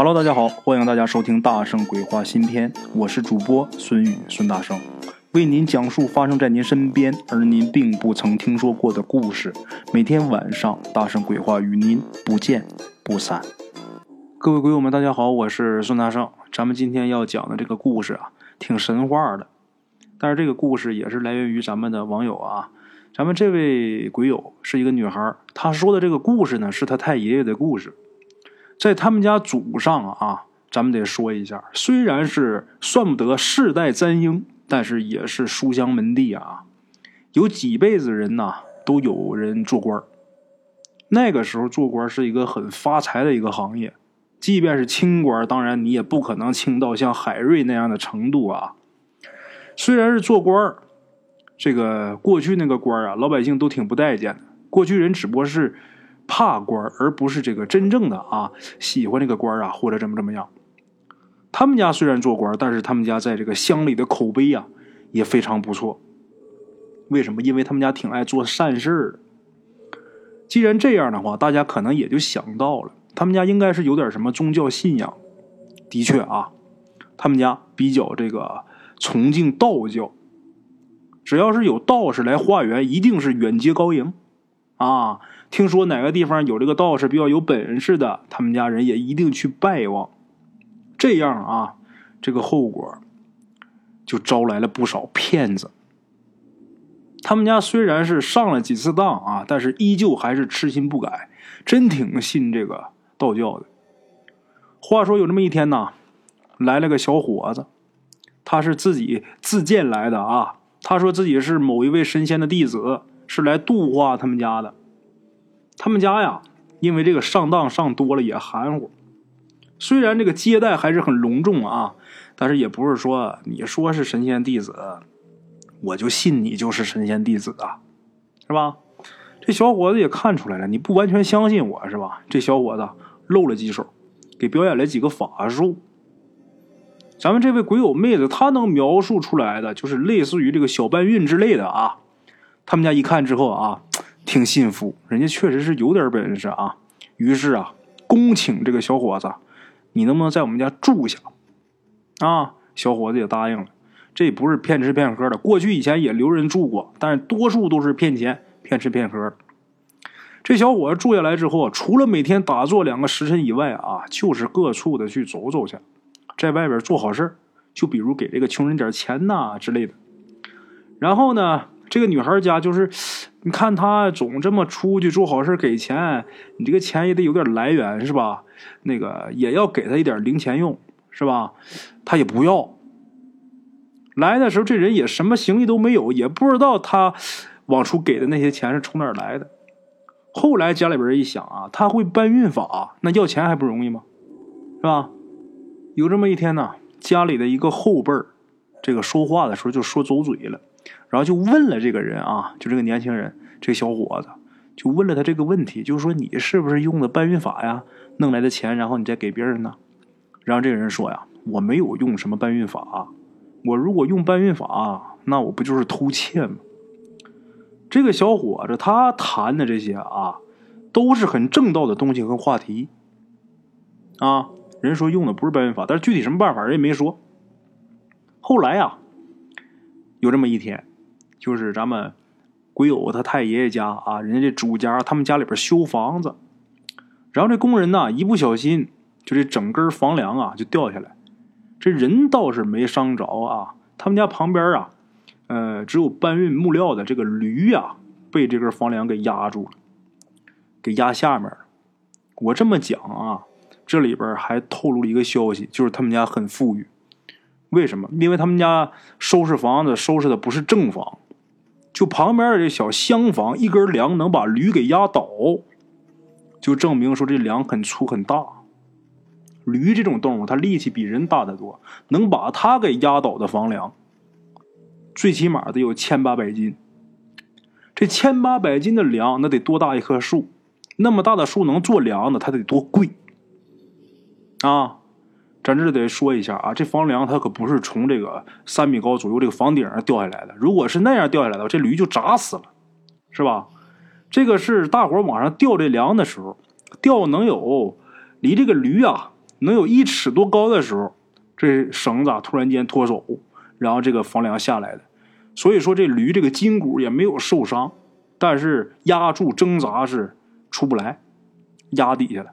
Hello，大家好，欢迎大家收听《大圣鬼话》新篇，我是主播孙宇孙大圣，为您讲述发生在您身边而您并不曾听说过的故事。每天晚上，《大圣鬼话》与您不见不散。各位鬼友们，大家好，我是孙大圣。咱们今天要讲的这个故事啊，挺神话的，但是这个故事也是来源于咱们的网友啊。咱们这位鬼友是一个女孩，她说的这个故事呢，是她太爷爷的故事。在他们家祖上啊，咱们得说一下，虽然是算不得世代簪缨，但是也是书香门第啊。有几辈子人呐，都有人做官那个时候做官是一个很发财的一个行业，即便是清官，当然你也不可能清到像海瑞那样的程度啊。虽然是做官这个过去那个官啊，老百姓都挺不待见的。过去人只不过是。怕官而不是这个真正的啊，喜欢这个官啊，或者怎么怎么样。他们家虽然做官，但是他们家在这个乡里的口碑啊也非常不错。为什么？因为他们家挺爱做善事的。既然这样的话，大家可能也就想到了，他们家应该是有点什么宗教信仰。的确啊，他们家比较这个崇敬道教。只要是有道士来化缘，一定是远接高迎啊。听说哪个地方有这个道士比较有本事的，他们家人也一定去拜望。这样啊，这个后果就招来了不少骗子。他们家虽然是上了几次当啊，但是依旧还是痴心不改，真挺信这个道教的。话说有这么一天呢，来了个小伙子，他是自己自荐来的啊。他说自己是某一位神仙的弟子，是来度化他们家的。他们家呀，因为这个上当上多了也含糊。虽然这个接待还是很隆重啊，但是也不是说你说是神仙弟子，我就信你就是神仙弟子啊，是吧？这小伙子也看出来了，你不完全相信我是吧？这小伙子露了几手，给表演了几个法术。咱们这位鬼友妹子，她能描述出来的就是类似于这个小搬运之类的啊。他们家一看之后啊。挺信服，人家确实是有点本事啊。于是啊，恭请这个小伙子，你能不能在我们家住下？啊，小伙子也答应了。这不是骗吃骗喝的，过去以前也留人住过，但是多数都是骗钱、骗吃骗喝。这小伙子住下来之后，除了每天打坐两个时辰以外啊，就是各处的去走走去，在外边做好事就比如给这个穷人点钱呐之类的。然后呢？这个女孩家就是，你看她总这么出去做好事给钱，你这个钱也得有点来源是吧？那个也要给她一点零钱用是吧？她也不要。来的时候这人也什么行李都没有，也不知道他往出给的那些钱是从哪儿来的。后来家里边一想啊，他会搬运法，那要钱还不容易吗？是吧？有这么一天呢，家里的一个后辈儿，这个说话的时候就说走嘴了。然后就问了这个人啊，就这个年轻人，这个小伙子，就问了他这个问题，就是说你是不是用的搬运法呀，弄来的钱，然后你再给别人呢？然后这个人说呀，我没有用什么搬运法，我如果用搬运法，那我不就是偷窃吗？这个小伙子他谈的这些啊，都是很正道的东西和话题啊。人说用的不是搬运法，但是具体什么办法人也没说。后来呀。有这么一天，就是咱们鬼友他太爷爷家啊，人家这主家他们家里边修房子，然后这工人呢一不小心，就这整根房梁啊就掉下来，这人倒是没伤着啊，他们家旁边啊，呃，只有搬运木料的这个驴呀，被这根房梁给压住了，给压下面了。我这么讲啊，这里边还透露了一个消息，就是他们家很富裕。为什么？因为他们家收拾房子收拾的不是正房，就旁边的这小厢房，一根梁能把驴给压倒，就证明说这梁很粗很大。驴这种动物，它力气比人大得多，能把它给压倒的房梁，最起码得有千八百斤。这千八百斤的梁，那得多大一棵树？那么大的树能做梁的，它得多贵啊！咱这得说一下啊，这房梁它可不是从这个三米高左右这个房顶上掉下来的。如果是那样掉下来的，这驴就砸死了，是吧？这个是大伙往上吊这梁的时候，吊能有离这个驴啊能有一尺多高的时候，这绳子啊突然间脱手，然后这个房梁下来的。所以说这驴这个筋骨也没有受伤，但是压住挣扎是出不来，压底下了。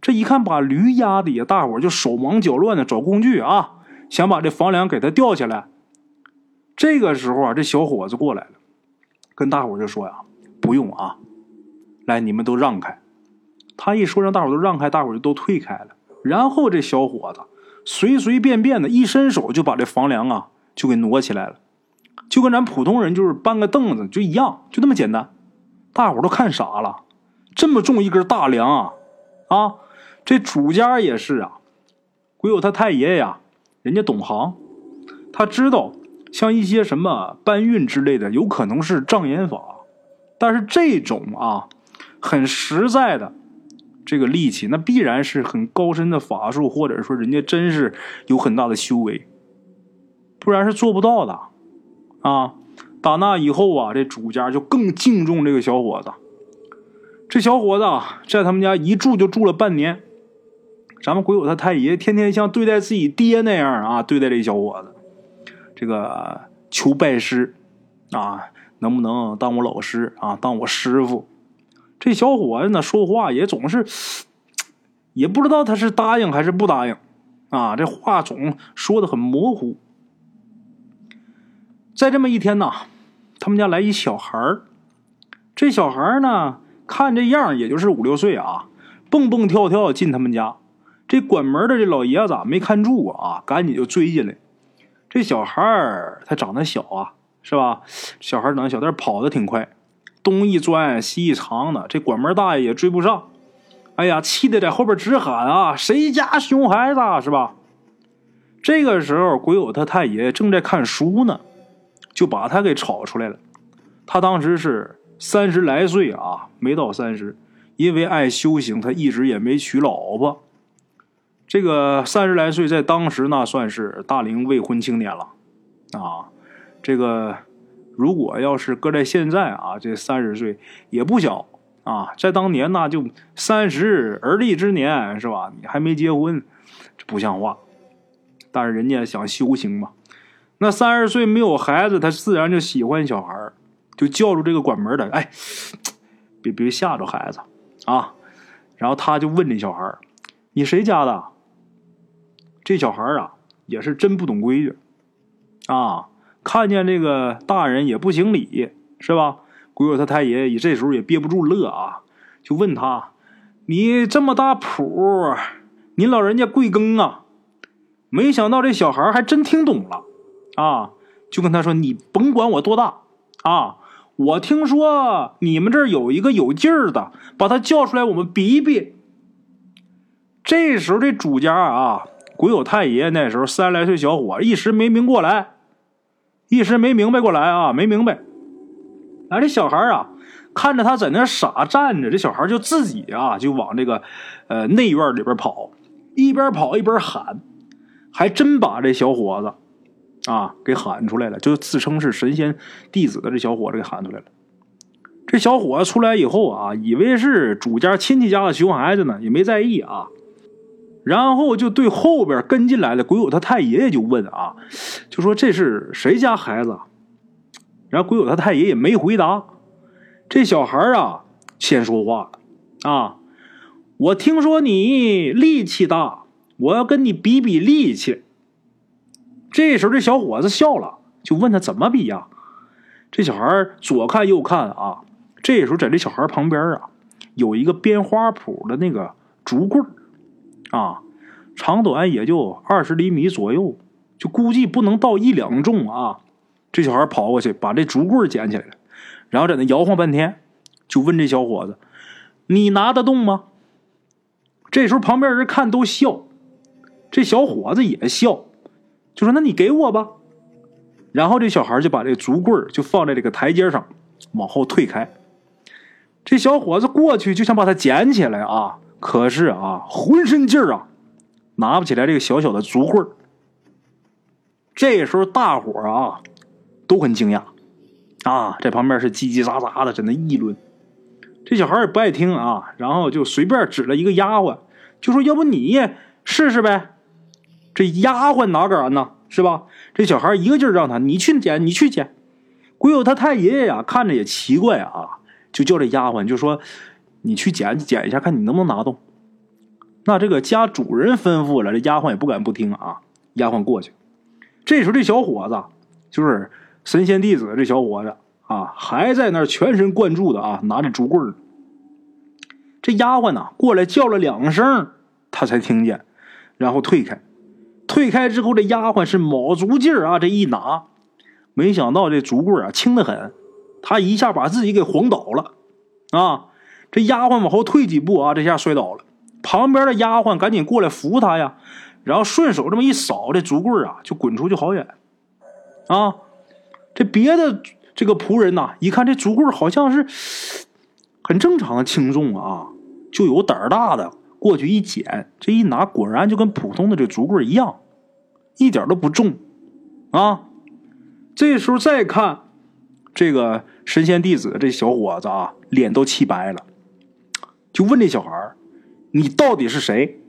这一看把驴压底下，大伙就手忙脚乱的找工具啊，想把这房梁给它吊起来。这个时候啊，这小伙子过来了，跟大伙就说呀：“不用啊，来，你们都让开。”他一说让大伙都让开，大伙就都退开了。然后这小伙子随随便便的一伸手就把这房梁啊就给挪起来了，就跟咱普通人就是搬个凳子就一样，就那么简单。大伙都看傻了，这么重一根大梁啊啊！这主家也是啊，鬼友他太爷呀，人家懂行，他知道。像一些什么搬运之类的，有可能是障眼法，但是这种啊，很实在的这个力气，那必然是很高深的法术，或者说人家真是有很大的修为，不然是做不到的啊。打那以后啊，这主家就更敬重这个小伙子。这小伙子在他们家一住就住了半年，咱们鬼友他太爷天天像对待自己爹那样啊对待这小伙子。这个求拜师，啊，能不能当我老师啊？当我师傅？这小伙子呢，说话也总是，也不知道他是答应还是不答应，啊，这话总说的很模糊。在这么一天呢，他们家来一小孩儿，这小孩儿呢，看这样也就是五六岁啊，蹦蹦跳跳进他们家，这管门的这老爷子没看住啊，赶紧就追进来。这小孩儿他长得小啊，是吧？小孩长得小，但是跑的挺快，东一钻西一藏的，这管门大爷也追不上。哎呀，气得在后边直喊啊：“谁家熊孩子是吧？”这个时候，鬼友他太爷正在看书呢，就把他给吵出来了。他当时是三十来岁啊，没到三十，因为爱修行，他一直也没娶老婆。这个三十来岁，在当时那算是大龄未婚青年了，啊，这个如果要是搁在现在啊，这三十岁也不小啊，在当年那就三十而立之年是吧？你还没结婚，这不像话。但是人家想修行嘛，那三十岁没有孩子，他自然就喜欢小孩就叫住这个管门的，哎，别别吓着孩子啊。然后他就问这小孩你谁家的？”这小孩啊，也是真不懂规矩啊！看见这个大人也不行礼，是吧？鬼友他太爷也这时候也憋不住乐啊，就问他：“你这么大谱，你老人家贵庚啊？”没想到这小孩还真听懂了啊，就跟他说：“你甭管我多大啊，我听说你们这儿有一个有劲儿的，把他叫出来，我们比一比。”这时候这主家啊。鬼友太爷那时候三十来岁小伙，一时没明过来，一时没明白过来啊，没明白。哎，这小孩啊，看着他在那傻站着，这小孩就自己啊，就往这个呃内院里边跑，一边跑一边喊，还真把这小伙子啊给喊出来了，就自称是神仙弟子的这小伙子给喊出来了。这小伙子出来以后啊，以为是主家亲戚家的熊孩子呢，也没在意啊。然后就对后边跟进来的鬼友他太爷爷就问啊，就说这是谁家孩子？然后鬼友他太爷爷没回答。这小孩啊先说话啊，我听说你力气大，我要跟你比比力气。这时候这小伙子笑了，就问他怎么比呀？这小孩左看右看啊，这时候在这小孩旁边啊有一个编花圃的那个竹棍啊，长短也就二十厘米左右，就估计不能到一两重啊。这小孩跑过去，把这竹棍捡起来，然后在那摇晃半天，就问这小伙子：“你拿得动吗？”这时候旁边人看都笑，这小伙子也笑，就说：“那你给我吧。”然后这小孩就把这竹棍就放在这个台阶上，往后退开。这小伙子过去就想把它捡起来啊。可是啊，浑身劲儿啊，拿不起来这个小小的竹棍儿。这时候大伙儿啊都很惊讶，啊，在旁边是叽叽喳喳的在那议论。这小孩也不爱听啊，然后就随便指了一个丫鬟，就说：“要不你试试呗。这丫鬟哪敢呢？是吧？这小孩一个劲儿让他，你去捡，你去捡。鬼友他太爷爷呀，看着也奇怪啊，就叫这丫鬟，就说：“你去捡捡一下，看你能不能拿动。”那这个家主人吩咐了，这丫鬟也不敢不听啊。丫鬟过去，这时候这小伙子就是神仙弟子，这小伙子啊，还在那全神贯注的啊，拿着竹棍这丫鬟呢，过来叫了两声，他才听见，然后退开。退开之后，这丫鬟是卯足劲儿啊，这一拿，没想到这竹棍啊轻得很，他一下把自己给晃倒了啊！这丫鬟往后退几步啊，这下摔倒了。旁边的丫鬟赶紧过来扶他呀，然后顺手这么一扫，这竹棍啊就滚出去好远啊！这别的这个仆人呐，一看这竹棍好像是很正常的轻重啊，就有胆大的。过去一捡，这一拿，果然就跟普通的这竹棍一样，一点都不重，啊！这时候再看这个神仙弟子这小伙子啊，脸都气白了，就问这小孩你到底是谁？”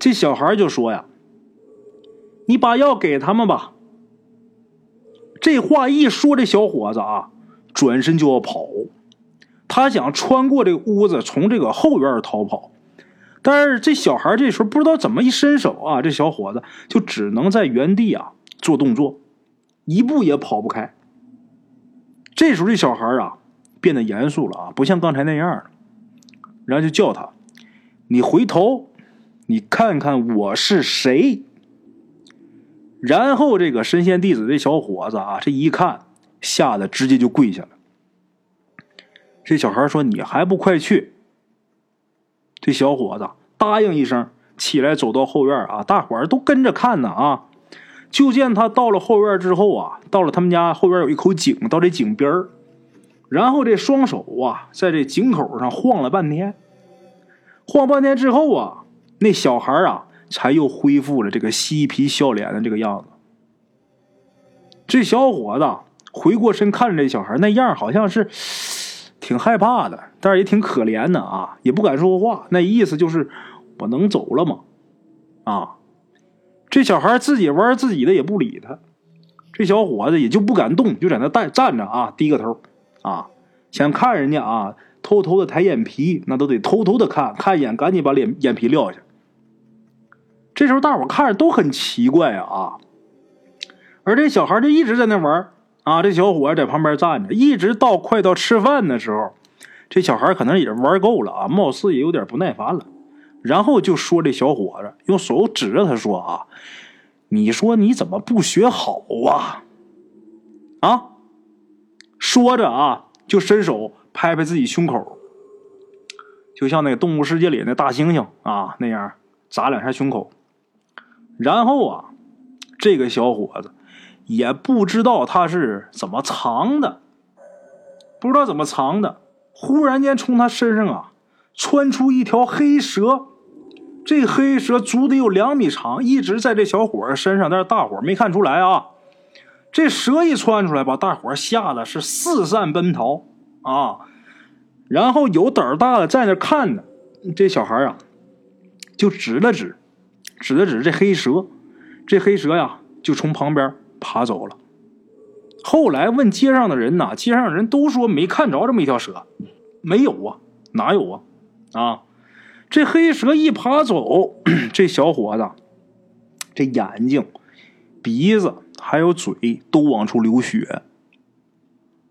这小孩就说：“呀，你把药给他们吧。”这话一说，这小伙子啊，转身就要跑，他想穿过这个屋子，从这个后院逃跑。但是这小孩这时候不知道怎么一伸手啊，这小伙子就只能在原地啊做动作，一步也跑不开。这时候这小孩啊变得严肃了啊，不像刚才那样了。然后就叫他：“你回头，你看看我是谁。”然后这个神仙弟子这小伙子啊，这一看，吓得直接就跪下了。这小孩说：“你还不快去！”这小伙子答应一声，起来走到后院啊，大伙儿都跟着看呢啊。就见他到了后院之后啊，到了他们家后院有一口井，到这井边儿，然后这双手啊，在这井口上晃了半天，晃半天之后啊，那小孩啊，才又恢复了这个嬉皮笑脸的这个样子。这小伙子回过身看着这小孩，那样好像是。挺害怕的，但是也挺可怜的啊，也不敢说话。那意思就是我能走了吗？啊，这小孩自己玩自己的，也不理他。这小伙子也就不敢动，就在那站站着啊，低个头啊，想看人家啊，偷偷的抬眼皮，那都得偷偷的看看一眼，赶紧把脸眼皮撂下。这时候大伙看着都很奇怪啊，而这小孩就一直在那玩。啊，这小伙在旁边站着，一直到快到吃饭的时候，这小孩可能也玩够了啊，貌似也有点不耐烦了，然后就说：“这小伙子用手指着他说啊，你说你怎么不学好啊？啊！”说着啊，就伸手拍拍自己胸口，就像那个《动物世界》里那大猩猩啊那样砸两下胸口，然后啊，这个小伙子。也不知道他是怎么藏的，不知道怎么藏的。忽然间，从他身上啊窜出一条黑蛇，这黑蛇足得有两米长，一直在这小伙身上，但是大伙没看出来啊。这蛇一窜出来，把大伙吓得是四散奔逃啊。然后有胆儿大的在那看呢，这小孩啊就指了指，指了指这黑蛇，这黑蛇呀就从旁边。爬走了。后来问街上的人呐，街上人都说没看着这么一条蛇，没有啊，哪有啊？啊，这黑蛇一爬走，这小伙子这眼睛、鼻子还有嘴都往出流血。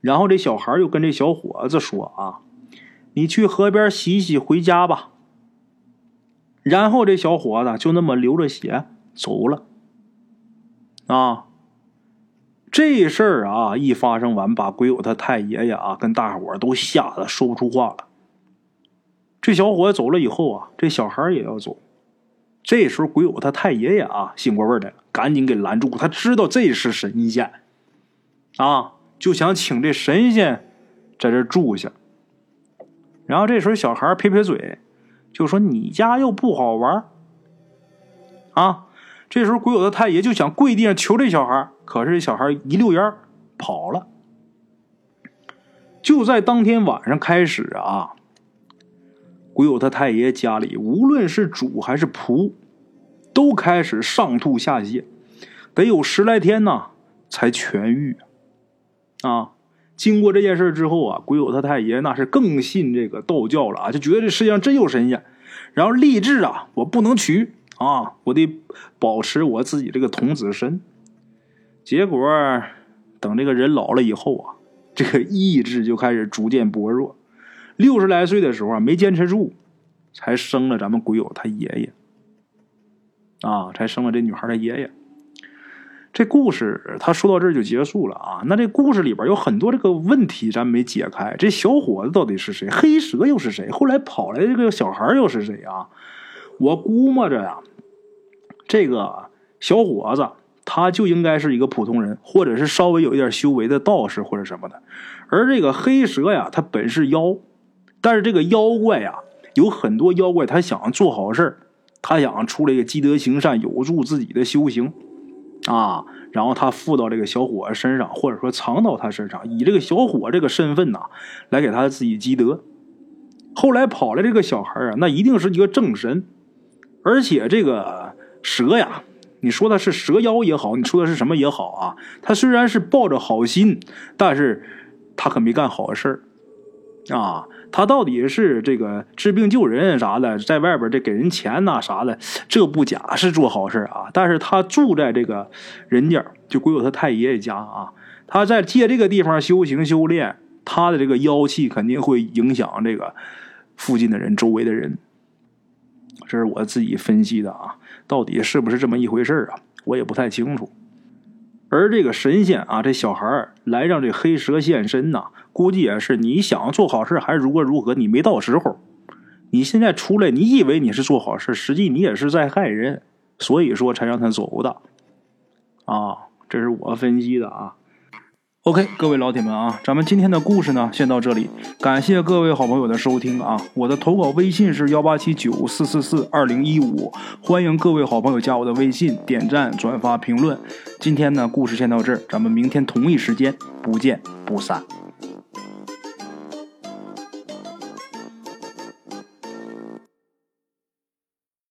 然后这小孩又跟这小伙子说：“啊，你去河边洗洗，回家吧。”然后这小伙子就那么流着血走了。啊。这事儿啊，一发生完，把鬼友他太爷爷啊跟大伙都吓得说不出话了。这小伙子走了以后啊，这小孩也要走。这时候鬼友他太爷爷啊醒过味来了，赶紧给拦住。他知道这是神仙，啊，就想请这神仙在这住下。然后这时候小孩撇撇嘴，就说：“你家又不好玩啊。”这时候鬼友他太爷就想跪地上求这小孩。可是这小孩一溜烟跑了。就在当天晚上开始啊，鬼友他太爷家里，无论是主还是仆，都开始上吐下泻，得有十来天呢才痊愈。啊，经过这件事之后啊，鬼友他太爷那是更信这个道教了啊，就觉得这世界上真有神仙，然后立志啊，我不能娶啊，我得保持我自己这个童子身。结果等这个人老了以后啊，这个意志就开始逐渐薄弱。六十来岁的时候啊，没坚持住，才生了咱们鬼友他爷爷，啊，才生了这女孩的爷爷。这故事他说到这儿就结束了啊。那这故事里边有很多这个问题咱没解开，这小伙子到底是谁？黑蛇又是谁？后来跑来这个小孩又是谁啊？我估摸着呀，这个小伙子他就应该是一个普通人，或者是稍微有一点修为的道士或者什么的。而这个黑蛇呀，他本是妖。但是这个妖怪呀，有很多妖怪，他想做好事他想出来一个积德行善，有助自己的修行，啊，然后他附到这个小伙身上，或者说藏到他身上，以这个小伙这个身份呐，来给他自己积德。后来跑来这个小孩啊，那一定是一个正神，而且这个蛇呀，你说他是蛇妖也好，你说的是什么也好啊，他虽然是抱着好心，但是他可没干好事啊。他到底是这个治病救人啥的，在外边这给人钱呐啥的，这不假是做好事啊。但是他住在这个人家，就归有他太爷爷家啊。他在借这个地方修行修炼，他的这个妖气肯定会影响这个附近的人、周围的人。这是我自己分析的啊，到底是不是这么一回事啊？我也不太清楚。而这个神仙啊，这小孩来让这黑蛇现身呐。估计也是，你想做好事还是如何如何，你没到时候。你现在出来，你以为你是做好事，实际你也是在害人，所以说才让他走的。啊，这是我分析的啊。OK，各位老铁们啊，咱们今天的故事呢，先到这里。感谢各位好朋友的收听啊！我的投稿微信是幺八七九四四四二零一五，欢迎各位好朋友加我的微信，点赞、转发、评论。今天呢，故事先到这儿，咱们明天同一时间不见不散。